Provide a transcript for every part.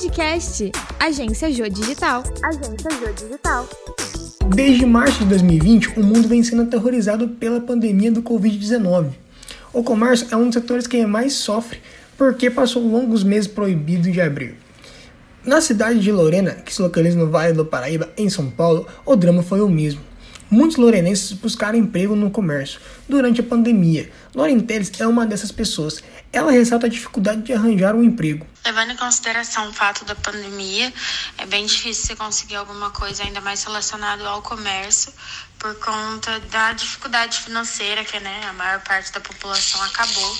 Podcast Agência Jô Digital. Agência Jô Digital. Desde março de 2020, o mundo vem sendo aterrorizado pela pandemia do Covid-19. O comércio é um dos setores que mais sofre porque passou longos meses proibido de abrir. Na cidade de Lorena, que se localiza no Vale do Paraíba, em São Paulo, o drama foi o mesmo. Muitos lorenenses buscaram emprego no comércio durante a pandemia. Loren Teles é uma dessas pessoas. Ela ressalta a dificuldade de arranjar um emprego. Levando em consideração o fato da pandemia, é bem difícil você conseguir alguma coisa ainda mais relacionada ao comércio por conta da dificuldade financeira que né, a maior parte da população acabou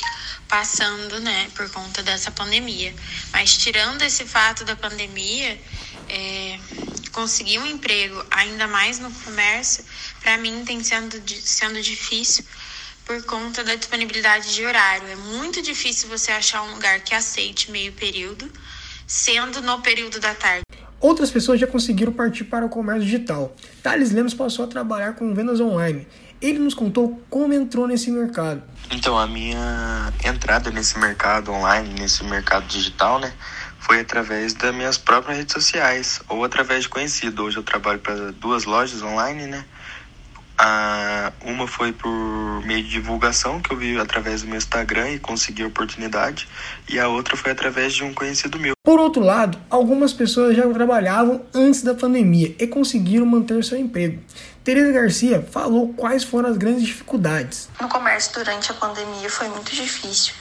passando né, por conta dessa pandemia. Mas tirando esse fato da pandemia, é, conseguir um emprego, ainda mais no comércio, para mim tem sendo, sendo difícil por conta da disponibilidade de horário. É muito difícil você achar um lugar que aceite meio período, sendo no período da tarde. Outras pessoas já conseguiram partir para o comércio digital. Thales Lemos passou a trabalhar com vendas online. Ele nos contou como entrou nesse mercado. Então, a minha entrada nesse mercado online, nesse mercado digital, né, foi através das minhas próprias redes sociais ou através de conhecido. Hoje eu trabalho para duas lojas online, né? Ah, uma foi por meio de divulgação que eu vi através do meu Instagram e consegui a oportunidade, e a outra foi através de um conhecido meu. Por outro lado, algumas pessoas já trabalhavam antes da pandemia e conseguiram manter seu emprego. Teresa Garcia falou quais foram as grandes dificuldades. No comércio durante a pandemia foi muito difícil.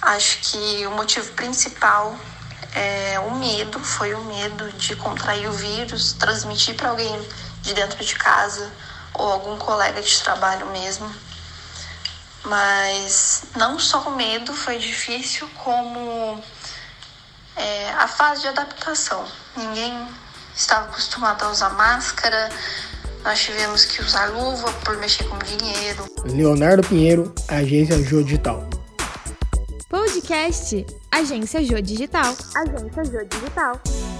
Acho que o motivo principal é o medo, foi o medo de contrair o vírus, transmitir para alguém de dentro de casa ou algum colega de trabalho mesmo. Mas não só o medo foi difícil, como é, a fase de adaptação. Ninguém estava acostumado a usar máscara, nós tivemos que usar luva por mexer com dinheiro. Leonardo Pinheiro, Agência Jô Digital. Podcast Agência Jô Digital. Agência Jô Digital.